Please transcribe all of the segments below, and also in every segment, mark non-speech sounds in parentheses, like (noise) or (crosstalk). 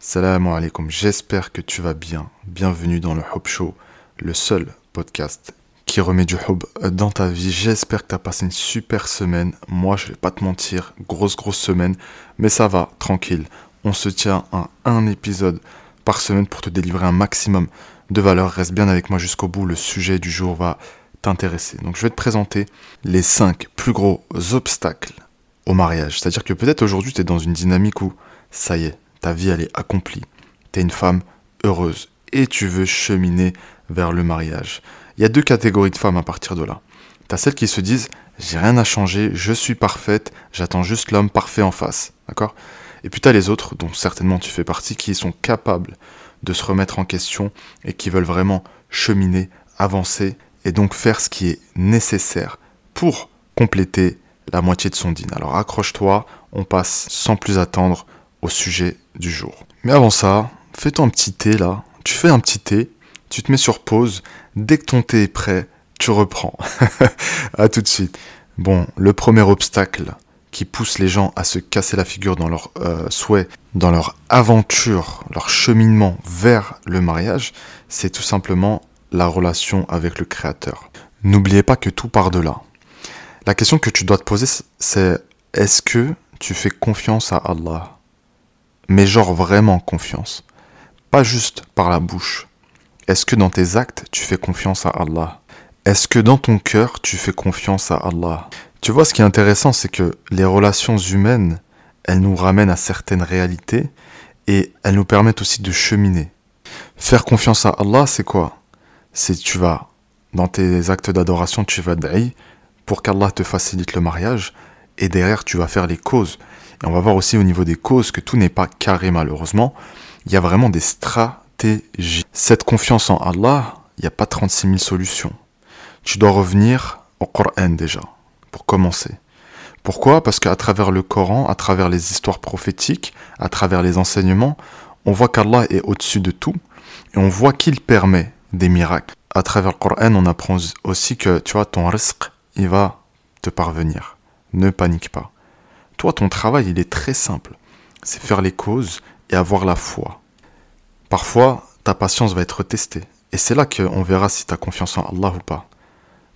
Salam alaikum, j'espère que tu vas bien. Bienvenue dans le Hub Show, le seul podcast qui remet du hub dans ta vie. J'espère que tu as passé une super semaine. Moi, je vais pas te mentir, grosse grosse semaine, mais ça va, tranquille. On se tient à un épisode par semaine pour te délivrer un maximum de valeur. Reste bien avec moi jusqu'au bout, le sujet du jour va t'intéresser. Donc je vais te présenter les 5 plus gros obstacles au mariage. C'est-à-dire que peut-être aujourd'hui tu es dans une dynamique où ça y est, ta vie elle est accomplie. Tu es une femme heureuse et tu veux cheminer vers le mariage. Il y a deux catégories de femmes à partir de là. Tu as celles qui se disent j'ai rien à changer, je suis parfaite, j'attends juste l'homme parfait en face. Et puis tu as les autres, dont certainement tu fais partie, qui sont capables de se remettre en question et qui veulent vraiment cheminer, avancer et donc faire ce qui est nécessaire pour compléter la moitié de son dîner. Alors accroche-toi, on passe sans plus attendre au sujet du jour. Mais avant ça, fais-toi un petit thé là. Tu fais un petit thé, tu te mets sur pause. Dès que ton thé est prêt, tu reprends. (laughs) à tout de suite. Bon, le premier obstacle qui pousse les gens à se casser la figure dans leur euh, souhait, dans leur aventure, leur cheminement vers le mariage, c'est tout simplement la relation avec le Créateur. N'oubliez pas que tout part de là. La question que tu dois te poser, c'est est-ce que tu fais confiance à Allah? Mais genre vraiment confiance. Pas juste par la bouche. Est-ce que dans tes actes, tu fais confiance à Allah? Est-ce que dans ton cœur, tu fais confiance à Allah? Tu vois, ce qui est intéressant, c'est que les relations humaines, elles nous ramènent à certaines réalités et elles nous permettent aussi de cheminer. Faire confiance à Allah, c'est quoi? C'est tu vas, dans tes actes d'adoration, tu vas d'aï pour qu'Allah te facilite le mariage et derrière, tu vas faire les causes. Et on va voir aussi au niveau des causes que tout n'est pas carré malheureusement. Il y a vraiment des stratégies. Cette confiance en Allah, il n'y a pas 36 000 solutions. Tu dois revenir au Coran déjà, pour commencer. Pourquoi? Parce qu'à travers le Coran, à travers les histoires prophétiques, à travers les enseignements, on voit qu'Allah est au-dessus de tout et on voit qu'il permet des miracles. À travers le Coran, on apprend aussi que tu vois ton risque, il va te parvenir. Ne panique pas. Toi, ton travail, il est très simple. C'est faire les causes et avoir la foi. Parfois, ta patience va être testée. Et c'est là qu'on verra si tu as confiance en Allah ou pas.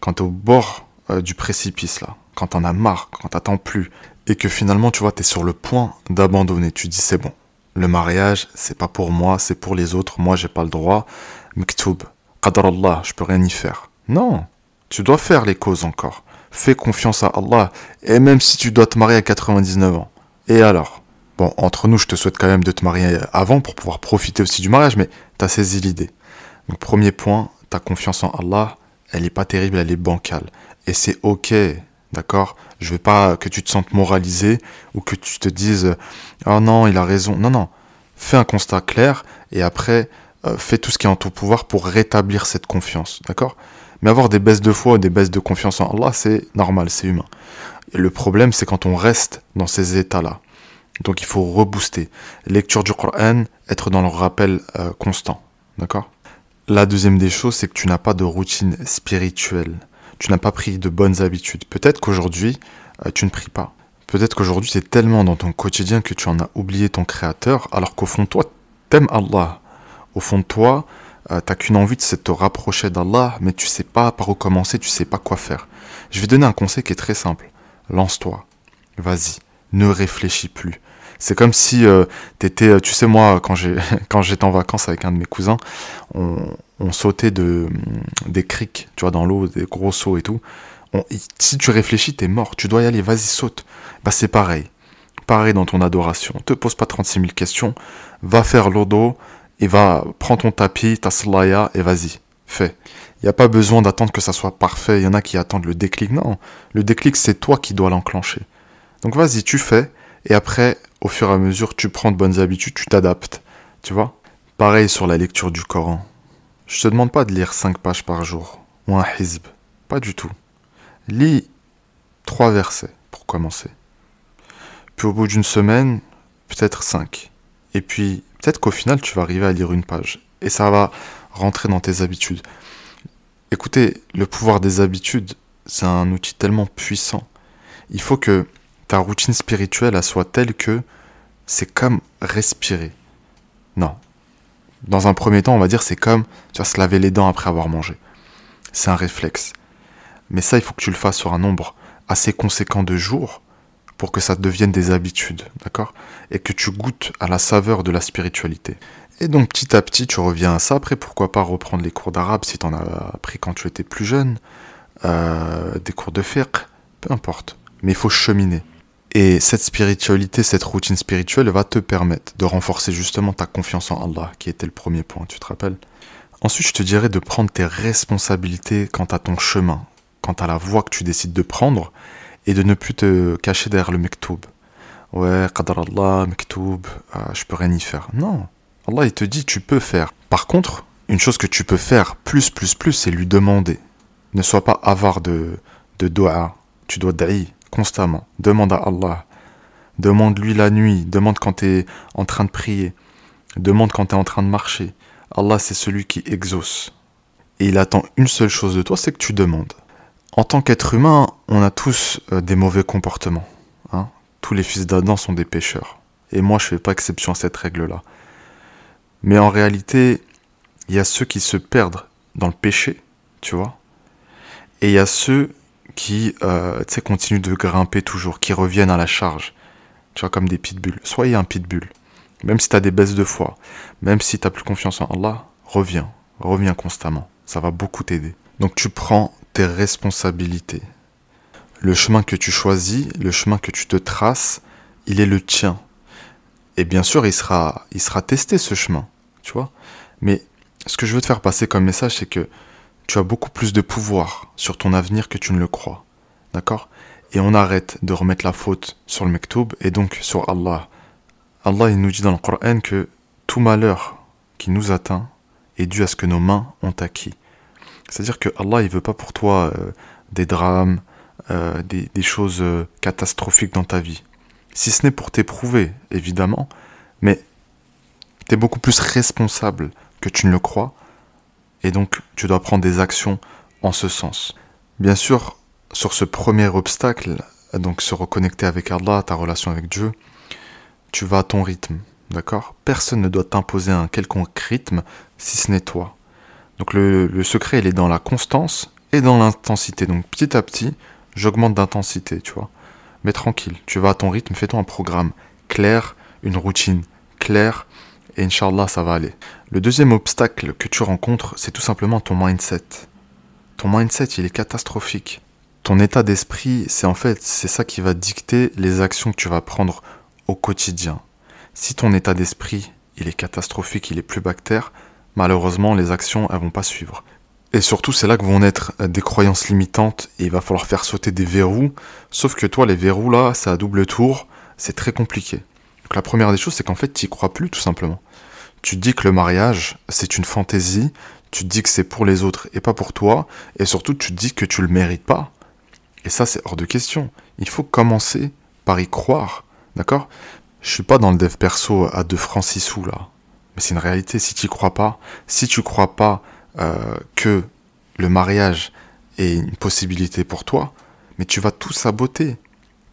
Quand tu es au bord euh, du précipice, là, quand t'en as marre, quand t'attends plus, et que finalement, tu vois, tu es sur le point d'abandonner, tu dis c'est bon. Le mariage, c'est pas pour moi, c'est pour les autres, moi j'ai pas le droit. Mektoub, Qadar Allah, je peux rien y faire. Non, tu dois faire les causes encore fais confiance à Allah, et même si tu dois te marier à 99 ans. Et alors? Bon, entre nous, je te souhaite quand même de te marier avant pour pouvoir profiter aussi du mariage, mais tu as saisi l'idée. Donc, premier point, ta confiance en Allah, elle n'est pas terrible, elle est bancale. Et c'est ok, d'accord? Je veux pas que tu te sentes moralisé ou que tu te dises Oh non, il a raison. Non, non. Fais un constat clair et après, euh, fais tout ce qui est en ton pouvoir pour rétablir cette confiance, d'accord? Mais avoir des baisses de foi, des baisses de confiance en Allah, c'est normal, c'est humain. Et le problème, c'est quand on reste dans ces états-là. Donc il faut rebooster. Lecture du Coran, être dans le rappel euh, constant. D'accord? La deuxième des choses, c'est que tu n'as pas de routine spirituelle. Tu n'as pas pris de bonnes habitudes. Peut-être qu'aujourd'hui, euh, tu ne pries pas. Peut-être qu'aujourd'hui, c'est tellement dans ton quotidien que tu en as oublié ton créateur, alors qu'au fond, toi, t'aimes Allah. Au fond de toi, euh, t'as qu'une envie, de te rapprocher d'Allah, mais tu sais pas par où commencer, tu sais pas quoi faire. Je vais donner un conseil qui est très simple. Lance-toi. Vas-y. Ne réfléchis plus. C'est comme si euh, t'étais, euh, tu sais moi, quand (laughs) j'étais en vacances avec un de mes cousins, on, sautait de des criques, tu vois, dans l'eau, des gros sauts et tout. si tu réfléchis, t'es mort. Tu dois y aller. Vas-y, saute. Bah c'est pareil. Pareil dans ton adoration. Te pose pas 36 000 questions. Va faire l'odo et va, prends ton tapis, ta slaya et vas-y, fais. Il n'y a pas besoin d'attendre que ça soit parfait. Il y en a qui attendent le déclic. Non, le déclic, c'est toi qui dois l'enclencher. Donc vas-y, tu fais. Et après, au fur et à mesure, tu prends de bonnes habitudes, tu t'adaptes. Tu vois? Pareil sur la lecture du Coran. Je te demande pas de lire 5 pages par jour. Ou un hizb. Pas du tout. Lis 3 versets pour commencer. Puis au bout d'une semaine, peut-être 5. Et puis peut-être qu'au final, tu vas arriver à lire une page. Et ça va rentrer dans tes habitudes. Écoutez, le pouvoir des habitudes, c'est un outil tellement puissant. Il faut que ta routine spirituelle soit telle que c'est comme respirer. Non. Dans un premier temps, on va dire, c'est comme tu vas se laver les dents après avoir mangé. C'est un réflexe. Mais ça, il faut que tu le fasses sur un nombre assez conséquent de jours pour que ça devienne des habitudes, d'accord? Et que tu goûtes à la saveur de la spiritualité. Et donc petit à petit, tu reviens à ça. Après, pourquoi pas reprendre les cours d'arabe si tu en as appris quand tu étais plus jeune, euh, des cours de fiqh, peu importe. Mais il faut cheminer. Et cette spiritualité, cette routine spirituelle va te permettre de renforcer justement ta confiance en Allah, qui était le premier point, tu te rappelles Ensuite, je te dirais de prendre tes responsabilités quant à ton chemin, quant à la voie que tu décides de prendre, et de ne plus te cacher derrière le mektoub. Ouais, qadar Allah, ah, je peux rien y faire. Non, Allah il te dit tu peux faire. Par contre, une chose que tu peux faire plus, plus, plus, c'est lui demander. Ne sois pas avare de, de. Tu dois da'i constamment. Demande à Allah. Demande-lui la nuit. Demande quand tu es en train de prier. Demande quand tu es en train de marcher. Allah, c'est celui qui exauce. Et il attend une seule chose de toi, c'est que tu demandes. En tant qu'être humain, on a tous euh, des mauvais comportements. Hein. Tous les fils d'Adam sont des pécheurs. Et moi, je ne fais pas exception à cette règle-là. Mais en réalité, il y a ceux qui se perdent dans le péché, tu vois. Et il y a ceux qui euh, continuent de grimper toujours, qui reviennent à la charge. Tu vois, comme des pitbulls. Soyez un pitbull. Même si tu as des baisses de foi, même si tu n'as plus confiance en Allah, reviens. Reviens constamment. Ça va beaucoup t'aider. Donc tu prends tes responsabilités. Le chemin que tu choisis, le chemin que tu te traces, il est le tien. Et bien sûr, il sera, il sera testé ce chemin, tu vois. Mais ce que je veux te faire passer comme message, c'est que tu as beaucoup plus de pouvoir sur ton avenir que tu ne le crois. D'accord? Et on arrête de remettre la faute sur le mektoub et donc sur Allah. Allah, il nous dit dans le Coran que tout malheur qui nous atteint est dû à ce que nos mains ont acquis. C'est-à-dire que Allah, il veut pas pour toi euh, des drames, euh, des, choses euh, catastrophiques dans ta vie. Si ce n'est pour t'éprouver, évidemment, mais tu es beaucoup plus responsable que tu ne le crois, et donc tu dois prendre des actions en ce sens. Bien sûr, sur ce premier obstacle, donc se reconnecter avec Allah, ta relation avec Dieu, tu vas à ton rythme, d'accord? Personne ne doit t'imposer un quelconque rythme si ce n'est toi. Donc le, secret, il est dans la constance et dans l'intensité. Donc petit à petit, j'augmente d'intensité, tu vois. Mais tranquille, tu vas à ton rythme, fais-toi un programme clair, une routine claire, et Inch'Allah, ça va aller. Le deuxième obstacle que tu rencontres, c'est tout simplement ton mindset. Ton mindset, il est catastrophique. Ton état d'esprit, c'est en fait, c'est ça qui va dicter les actions que tu vas prendre au quotidien. Si ton état d'esprit, il est catastrophique, il est plus bactère, malheureusement, les actions, elles vont pas suivre. Et surtout, c'est là que vont naître des croyances limitantes et il va falloir faire sauter des verrous. Sauf que toi, les verrous là, c'est à double tour, c'est très compliqué. Donc la première des choses, c'est qu'en fait, tu n'y crois plus tout simplement. Tu dis que le mariage, c'est une fantaisie, tu dis que c'est pour les autres et pas pour toi, et surtout, tu dis que tu le mérites pas. Et ça, c'est hors de question. Il faut commencer par y croire, d'accord? Je suis pas dans le dev perso à 2 francs 6 sous là. Mais c'est une réalité, si tu crois pas, si tu crois pas euh, que le mariage est une possibilité pour toi, mais tu vas tout saboter.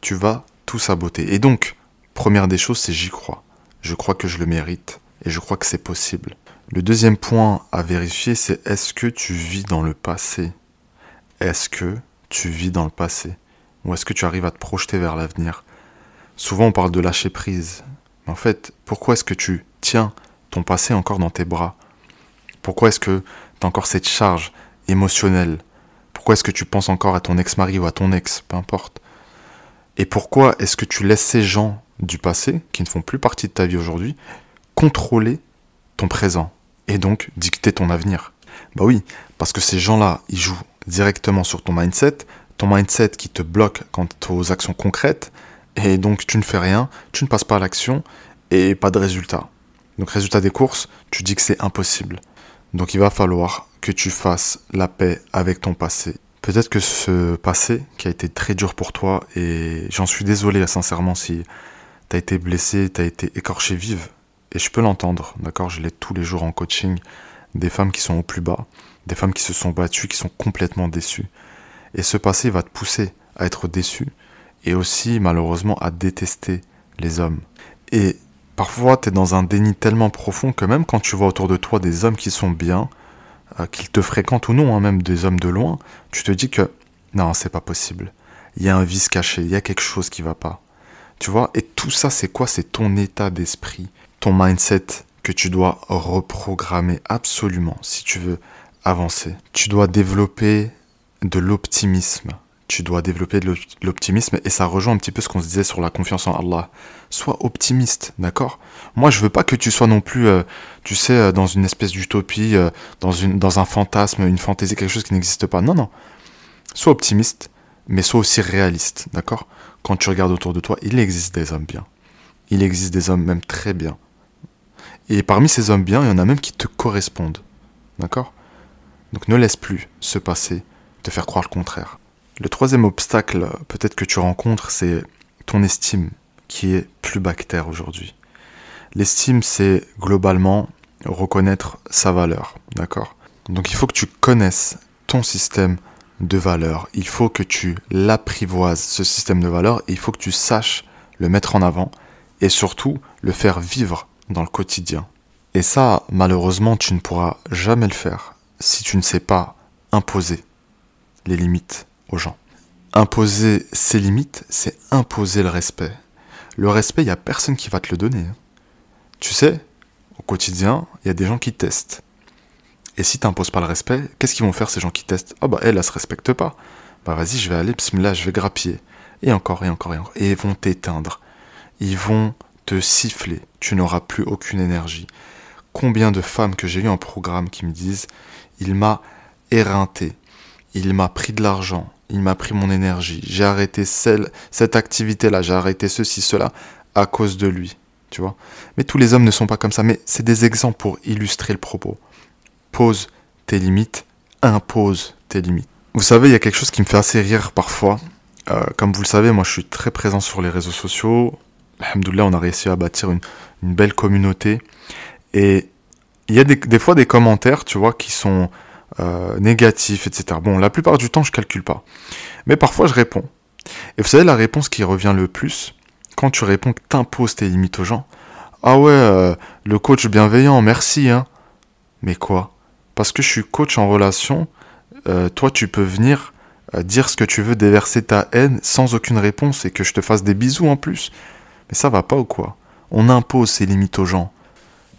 Tu vas tout saboter. Et donc, première des choses, c'est j'y crois. Je crois que je le mérite et je crois que c'est possible. Le deuxième point à vérifier, c'est est-ce que tu vis dans le passé? Est-ce que tu vis dans le passé? Ou est-ce que tu arrives à te projeter vers l'avenir? Souvent on parle de lâcher prise. Mais en fait, pourquoi est-ce que tu tiens ton passé encore dans tes bras? Pourquoi est-ce que tu as encore cette charge émotionnelle Pourquoi est-ce que tu penses encore à ton ex-mari ou à ton ex Peu importe. Et pourquoi est-ce que tu laisses ces gens du passé, qui ne font plus partie de ta vie aujourd'hui, contrôler ton présent et donc dicter ton avenir? Bah oui, parce que ces gens-là, ils jouent directement sur ton mindset, ton mindset qui te bloque quant aux actions concrètes, et donc tu ne fais rien, tu ne passes pas à l'action, et pas de résultat. Donc résultat des courses, tu dis que c'est impossible. Donc il va falloir que tu fasses la paix avec ton passé. Peut-être que ce passé qui a été très dur pour toi, et j'en suis désolé sincèrement si tu as été blessé, tu as été écorché vive, et je peux l'entendre, d'accord? Je l'ai tous les jours en coaching, des femmes qui sont au plus bas, des femmes qui se sont battues, qui sont complètement déçues. Et ce passé va te pousser à être déçu, et aussi malheureusement à détester les hommes. Et Parfois, tu es dans un déni tellement profond que même quand tu vois autour de toi des hommes qui sont bien, euh, qu'ils te fréquentent ou non, hein, même des hommes de loin, tu te dis que non, c'est pas possible. Il y a un vice caché, il y a quelque chose qui va pas. Tu vois Et tout ça, c'est quoi? C'est ton état d'esprit, ton mindset que tu dois reprogrammer absolument si tu veux avancer. Tu dois développer de l'optimisme tu dois développer de l'optimisme et ça rejoint un petit peu ce qu'on se disait sur la confiance en Allah. Sois optimiste, d'accord? Moi, je veux pas que tu sois non plus, euh, tu sais, euh, dans une espèce d'utopie, euh, dans, dans un fantasme, une fantaisie, quelque chose qui n'existe pas. Non, non. Sois optimiste, mais sois aussi réaliste, d'accord? Quand tu regardes autour de toi, il existe des hommes bien. Il existe des hommes même très bien. Et parmi ces hommes bien, il y en a même qui te correspondent, d'accord? Donc ne laisse plus se passer, te faire croire le contraire. Le troisième obstacle peut-être que tu rencontres, c'est ton estime qui est plus bactère aujourd'hui. L'estime, c'est globalement reconnaître sa valeur, d'accord? Donc il faut que tu connaisses ton système de valeurs. Il faut que tu l'apprivoises, ce système de valeurs, et il faut que tu saches le mettre en avant et surtout le faire vivre dans le quotidien. Et ça, malheureusement, tu ne pourras jamais le faire si tu ne sais pas imposer les limites aux gens. Imposer ses limites, c'est imposer le respect. Le respect, il n'y a personne qui va te le donner. Hein. Tu sais, au quotidien, il y a des gens qui testent. Et si tu n'imposes pas le respect, qu'est-ce qu'ils vont faire ces gens qui testent? Ah bah elle, elle se respecte pas. Bah vas-y, je vais aller, là, je vais grappiller. Et encore, et encore, et encore. Et ils vont t'éteindre. Ils vont te siffler. Tu n'auras plus aucune énergie. Combien de femmes que j'ai eues en programme qui me disent Il m'a éreinté. Il m'a pris de l'argent il m'a pris mon énergie, j'ai arrêté celle, cette activité-là, j'ai arrêté ceci, cela, à cause de lui, tu vois. Mais tous les hommes ne sont pas comme ça, mais c'est des exemples pour illustrer le propos. Pose tes limites, impose tes limites. Vous savez, il y a quelque chose qui me fait assez rire parfois. Euh, comme vous le savez, moi je suis très présent sur les réseaux sociaux. Alhamdoulilah, on a réussi à bâtir une, belle communauté. Et il y a des, des fois des commentaires, tu vois, qui sont euh, négatif, etc. Bon, la plupart du temps, je calcule pas. Mais parfois, je réponds. Et vous savez, la réponse qui revient le plus, quand tu réponds que t'imposes tes limites aux gens, ah ouais, euh, le coach bienveillant, merci, hein. Mais quoi? Parce que je suis coach en relation, euh, toi, tu peux venir dire ce que tu veux, déverser ta haine sans aucune réponse et que je te fasse des bisous en plus. Mais ça va pas ou quoi? On impose ses limites aux gens.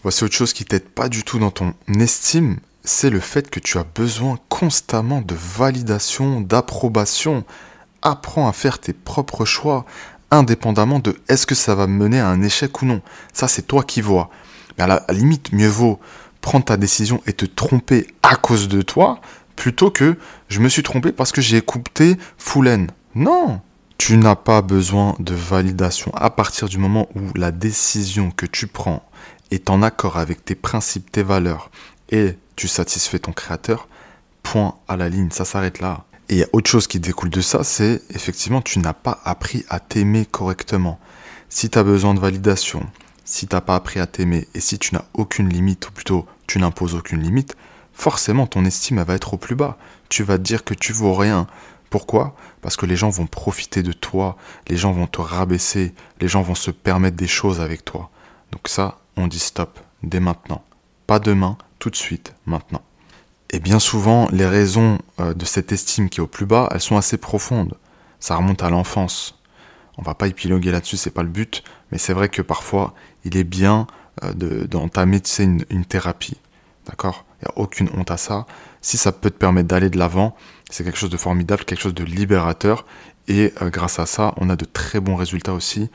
Voici autre chose qui t'aide pas du tout dans ton estime c'est le fait que tu as besoin constamment de validation, d'approbation. Apprends à faire tes propres choix, indépendamment de est-ce que ça va mener à un échec ou non. Ça, c'est toi qui vois. Mais à la limite, mieux vaut prendre ta décision et te tromper à cause de toi, plutôt que je me suis trompé parce que j'ai écouté Foulen. Non Tu n'as pas besoin de validation à partir du moment où la décision que tu prends est en accord avec tes principes, tes valeurs, et tu satisfais ton créateur, point à la ligne, ça s'arrête là. Et il y a autre chose qui découle de ça, c'est effectivement tu n'as pas appris à t'aimer correctement. Si tu as besoin de validation, si tu n'as pas appris à t'aimer, et si tu n'as aucune limite, ou plutôt tu n'imposes aucune limite, forcément ton estime va être au plus bas. Tu vas te dire que tu vaux rien. Pourquoi? Parce que les gens vont profiter de toi, les gens vont te rabaisser, les gens vont se permettre des choses avec toi. Donc ça, on dit stop, dès maintenant. Pas demain, tout de suite, maintenant. Et bien souvent, les raisons euh, de cette estime qui est au plus bas, elles sont assez profondes. Ça remonte à l'enfance. On va pas épiloguer là-dessus, c'est pas le but, mais c'est vrai que parfois, il est bien euh, d'entamer une, une thérapie. D'accord? Il n'y a aucune honte à ça. Si ça peut te permettre d'aller de l'avant, c'est quelque chose de formidable, quelque chose de libérateur. Et euh, grâce à ça, on a de très bons résultats aussi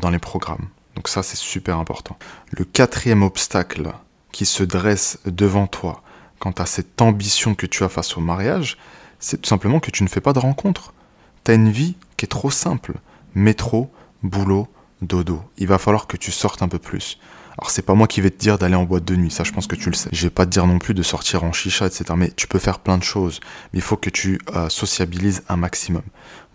dans les programmes. Donc ça, c'est super important. Le quatrième obstacle qui se dresse devant toi quant à cette ambition que tu as face au mariage, c'est tout simplement que tu ne fais pas de rencontres. Tu as une vie qui est trop simple. Métro, boulot, dodo. Il va falloir que tu sortes un peu plus. Alors c'est pas moi qui vais te dire d'aller en boîte de nuit, ça je pense que tu le sais. Je vais pas te dire non plus de sortir en chicha, etc. Mais tu peux faire plein de choses. Il faut que tu euh, sociabilises un maximum.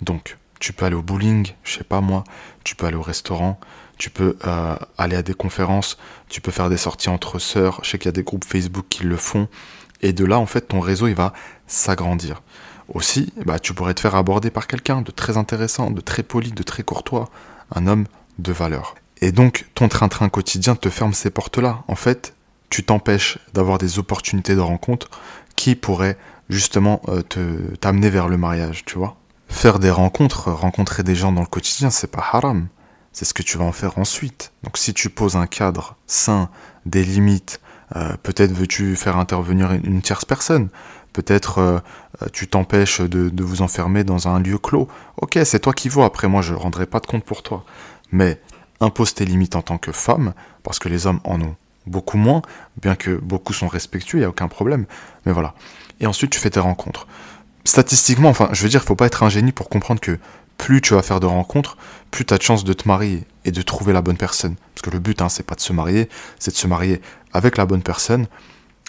Donc, tu peux aller au bowling, je sais pas moi, tu peux aller au restaurant, tu peux euh, aller à des conférences, tu peux faire des sorties entre sœurs, je sais qu'il y a des groupes Facebook qui le font, et de là, en fait, ton réseau, il va s'agrandir. Aussi, bah, tu pourrais te faire aborder par quelqu'un de très intéressant, de très poli, de très courtois, un homme de valeur. Et donc, ton train-train quotidien te ferme ces portes-là. En fait, tu t'empêches d'avoir des opportunités de rencontre qui pourraient justement euh, te t'amener vers le mariage, tu vois. Faire des rencontres, rencontrer des gens dans le quotidien, c'est pas haram. C'est ce que tu vas en faire ensuite. Donc si tu poses un cadre sain, des limites, euh, peut-être veux-tu faire intervenir une tierce personne, peut-être euh, tu t'empêches de, vous enfermer dans un lieu clos. Ok, c'est toi qui vois, après moi je ne rendrai pas de compte pour toi. Mais impose tes limites en tant que femme, parce que les hommes en ont beaucoup moins, bien que beaucoup sont respectueux, il n'y a aucun problème. Mais voilà. Et ensuite, tu fais tes rencontres. Statistiquement, enfin, je veux dire, il faut pas être un génie pour comprendre que plus tu vas faire de rencontres, plus tu as de chances de te marier et de trouver la bonne personne. Parce que le but, hein, c'est pas de se marier, c'est de se marier avec la bonne personne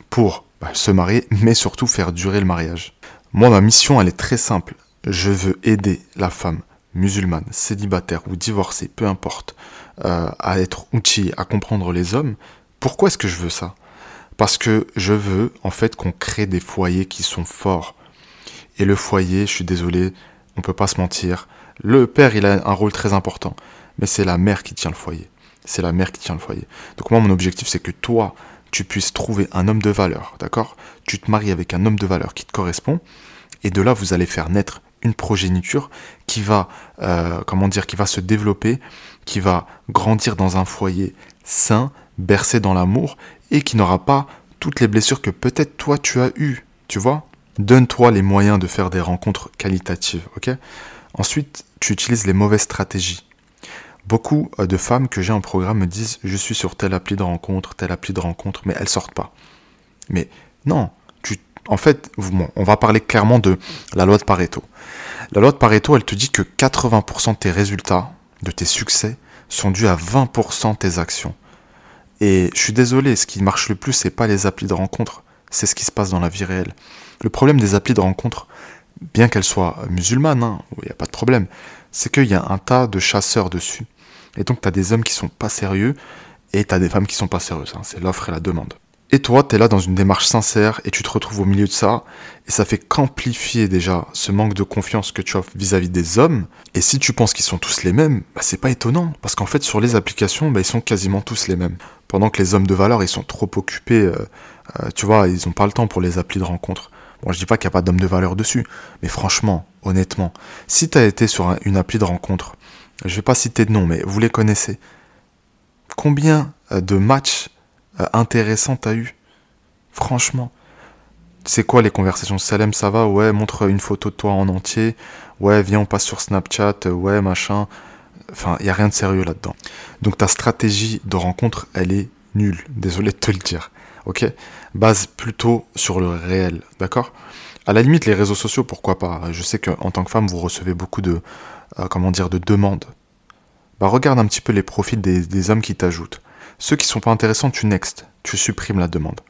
pour bah, se marier, mais surtout faire durer le mariage. Moi, ma mission, elle est très simple. Je veux aider la femme musulmane, célibataire ou divorcée, peu importe, euh, à être outillée, à comprendre les hommes. Pourquoi est-ce que je veux ça? Parce que je veux en fait qu'on crée des foyers qui sont forts. Et le foyer, je suis désolé, on peut pas se mentir, le père il a un rôle très important, mais c'est la mère qui tient le foyer. C'est la mère qui tient le foyer. Donc moi mon objectif c'est que toi tu puisses trouver un homme de valeur, d'accord? Tu te maries avec un homme de valeur qui te correspond, et de là vous allez faire naître une progéniture qui va, euh, comment dire, qui va se développer, qui va grandir dans un foyer sain, bercé dans l'amour, et qui n'aura pas toutes les blessures que peut-être toi tu as eues, tu vois? Donne-toi les moyens de faire des rencontres qualitatives, ok? Ensuite, tu utilises les mauvaises stratégies. Beaucoup euh, de femmes que j'ai en programme me disent je suis sur telle appli de rencontre, telle appli de rencontre, mais elles sortent pas. Mais non, tu, en fait, on va parler clairement de la loi de Pareto. La loi de Pareto, elle te dit que 80% de tes résultats, de tes succès, sont dus à 20% de tes actions. Et je suis désolé, ce qui marche le plus, c'est pas les applis de rencontre, c'est ce qui se passe dans la vie réelle. Le problème des applis de rencontre, bien qu'elles soient musulmanes, il hein, n'y a pas de problème, c'est qu'il y a un tas de chasseurs dessus. Et donc tu as des hommes qui sont pas sérieux et tu as des femmes qui sont pas sérieuses. Hein. c'est l'offre et la demande. Et toi, tu es là dans une démarche sincère et tu te retrouves au milieu de ça. Et ça fait qu'amplifier déjà ce manque de confiance que tu as vis-à-vis des hommes. Et si tu penses qu'ils sont tous les mêmes, bah, c'est pas étonnant. Parce qu'en fait, sur les applications, bah, ils sont quasiment tous les mêmes. Pendant que les hommes de valeur, ils sont trop occupés. Euh, euh, tu vois, ils n'ont pas le temps pour les applis de rencontre. Bon, je dis pas qu'il n'y a pas d'hommes de valeur dessus. Mais franchement, honnêtement, si tu as été sur une appli de rencontre, je vais pas citer de nom, mais vous les connaissez. Combien euh, de matchs euh, intéressant t'as eu? Franchement. C'est quoi les conversations? Salem, ça va? Ouais, montre une photo de toi en entier. Ouais, viens, on passe sur Snapchat. Ouais, machin. Enfin, il n'y a rien de sérieux là-dedans. Donc ta stratégie de rencontre, elle est nulle. Désolé de te le dire. Ok Base plutôt sur le réel. D'accord? À la limite, les réseaux sociaux, pourquoi pas? Je sais qu'en tant que femme, vous recevez beaucoup de, euh, de demandes. Bah, regarde un petit peu les profils des, hommes qui t'ajoutent. Ceux qui sont pas intéressants, tu next, tu supprimes la demande.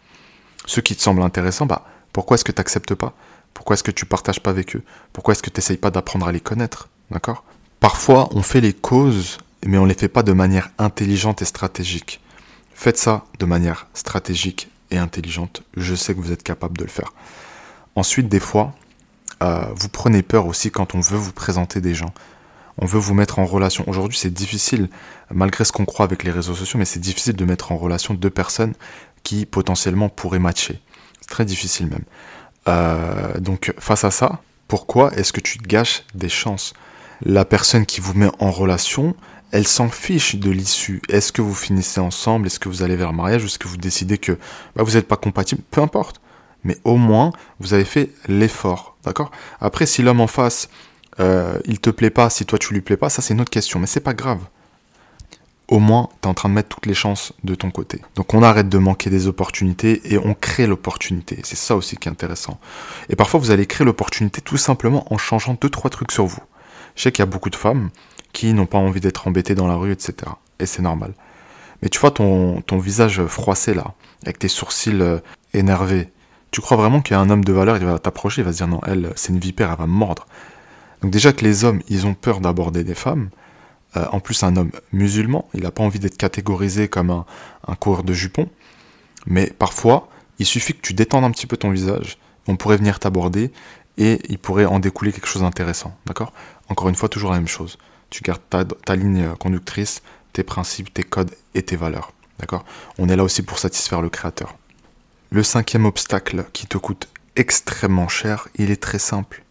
Ceux qui te semblent intéressants, bah, pourquoi est-ce que tu n'acceptes pas? Pourquoi est-ce que tu partages pas avec eux? Pourquoi est-ce que tu n'essayes pas d'apprendre à les connaître? D'accord? Parfois, on fait les causes, mais on les fait pas de manière intelligente et stratégique. Faites ça de manière stratégique et intelligente. Je sais que vous êtes capable de le faire. Ensuite, des fois, euh, vous prenez peur aussi quand on veut vous présenter des gens on veut vous mettre en relation. Aujourd'hui, c'est difficile, malgré ce qu'on croit avec les réseaux sociaux, mais c'est difficile de mettre en relation deux personnes qui potentiellement pourraient matcher. C'est très difficile même. Euh, donc, face à ça, pourquoi est-ce que tu gâches des chances? La personne qui vous met en relation, elle s'en fiche de l'issue. Est-ce que vous finissez ensemble? Est-ce que vous allez vers le mariage? Est-ce que vous décidez que bah, vous n'êtes pas compatible? Peu importe. Mais au moins, vous avez fait l'effort. D'accord? Après, si l'homme en face euh, il te plaît pas, si toi tu lui plais pas, ça c'est une autre question, mais c'est pas grave. Au moins, tu es en train de mettre toutes les chances de ton côté. Donc on arrête de manquer des opportunités et on crée l'opportunité. C'est ça aussi qui est intéressant. Et parfois, vous allez créer l'opportunité tout simplement en changeant deux, trois trucs sur vous. Je sais qu'il y a beaucoup de femmes qui n'ont pas envie d'être embêtées dans la rue, etc. Et c'est normal. Mais tu vois ton, ton visage froissé là, avec tes sourcils euh, énervés, tu crois vraiment qu'il y a un homme de valeur, il va t'approcher, il va se dire non, elle, c'est une vipère, elle va me mordre. Donc déjà que les hommes, ils ont peur d'aborder des femmes. Euh, en plus, un homme musulman, il n'a pas envie d'être catégorisé comme un, un coureur de jupons. Mais parfois, il suffit que tu détendes un petit peu ton visage. On pourrait venir t'aborder et il pourrait en découler quelque chose d'intéressant. D'accord? Encore une fois, toujours la même chose. Tu gardes ta, ligne conductrice, tes principes, tes codes et tes valeurs. D'accord? On est là aussi pour satisfaire le créateur. Le cinquième obstacle qui te coûte extrêmement cher, il est très simple.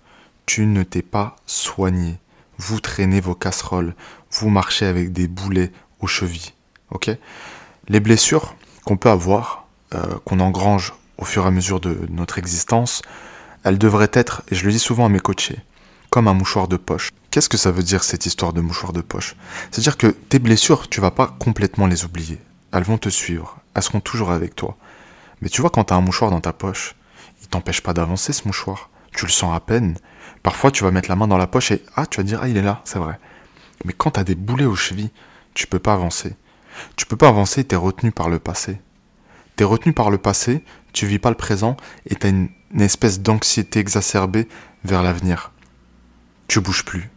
Tu ne t'es pas soigné. Vous traînez vos casseroles, vous marchez avec des boulets aux chevilles. Les blessures qu'on peut avoir, euh, qu'on engrange au fur et à mesure de notre existence, elles devraient être, et je le dis souvent à mes coachés, un mouchoir de poche. Qu'est-ce que ça veut dire cette histoire de mouchoir de poche? C'est-à-dire que tes blessures, tu vas pas complètement les oublier. Elles vont te suivre, elles seront toujours avec toi. Mais tu vois, quand tu as un mouchoir dans ta poche, il t'empêche pas d'avancer ce mouchoir. Tu le sens à peine. Parfois, tu vas mettre la main dans la poche et ah, tu vas dire ah, il est là, c'est vrai. Mais quand tu as des boulets aux chevilles, tu peux pas avancer. Tu peux pas avancer, tu es retenu par le passé. Tu es retenu par le passé, tu vis pas le présent et tu as une espèce d'anxiété exacerbée vers l'avenir. Tu bouges plus.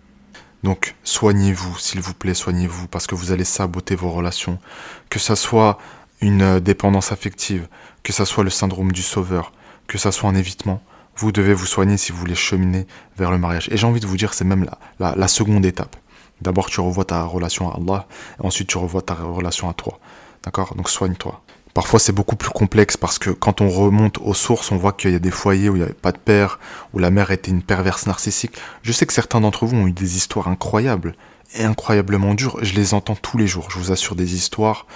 Donc soignez-vous, s'il vous plaît, soignez-vous, parce que vous allez saboter vos relations. Que ça soit une euh, dépendance affective, que ça soit le syndrome du sauveur, que ça soit un évitement, vous devez vous soigner si vous voulez cheminer vers le mariage. Et j'ai envie de vous dire, c'est même la, la, seconde étape. D'abord, tu revois ta relation à Allah, et ensuite tu revois ta relation à toi. D'accord? Donc soigne-toi. Parfois, c'est beaucoup plus complexe parce que quand on remonte aux sources, on voit qu'il y a des foyers où il n'y avait pas de père, où la mère était une perverse narcissique. Je sais que certains d'entre vous ont eu des histoires incroyables et incroyablement dures. Je les entends tous les jours. Je vous assure des histoires.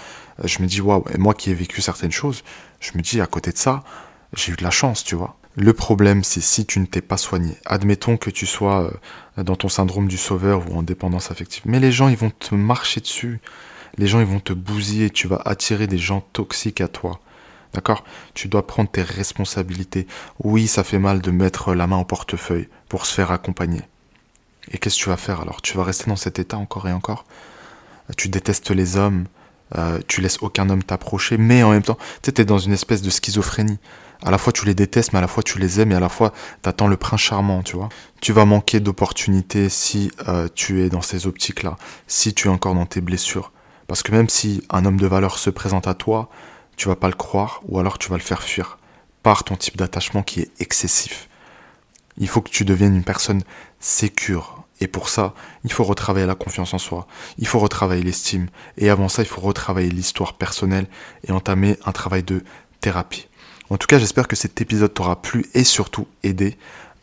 Je me dis, waouh, et moi qui ai vécu certaines choses, je me dis, à côté de ça, j'ai eu de la chance, tu vois. Le problème, c'est si tu ne t'es pas soigné. Admettons que tu sois euh, dans ton syndrome du sauveur ou en dépendance affective. Mais les gens, ils vont te marcher dessus les gens ils vont te bousiller, tu vas attirer des gens toxiques à toi. D'accord? Tu dois prendre tes responsabilités. Oui, ça fait mal de mettre la main au portefeuille pour se faire accompagner. Et qu'est-ce que tu vas faire alors? Tu vas rester dans cet état encore et encore? Tu détestes les hommes, euh, tu laisses aucun homme t'approcher, mais en même temps, tu es dans une espèce de schizophrénie. À la fois tu les détestes, mais à la fois tu les aimes, et à la fois tu attends le prince charmant, tu vois. Tu vas manquer d'opportunités si euh, tu es dans ces optiques-là, si tu es encore dans tes blessures. Parce que même si un homme de valeur se présente à toi, tu vas pas le croire ou alors tu vas le faire fuir par ton type d'attachement qui est excessif. Il faut que tu deviennes une personne sécure. Et pour ça, il faut retravailler la confiance en soi. Il faut retravailler l'estime. Et avant ça, il faut retravailler l'histoire personnelle et entamer un travail de thérapie. En tout cas, j'espère que cet épisode t'aura plu et surtout aidé.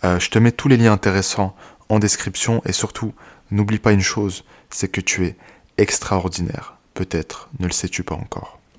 Euh, je te mets tous les liens intéressants en description et surtout, n'oublie pas une chose, c'est que tu es extraordinaire. Peut-être ne le sais-tu pas encore.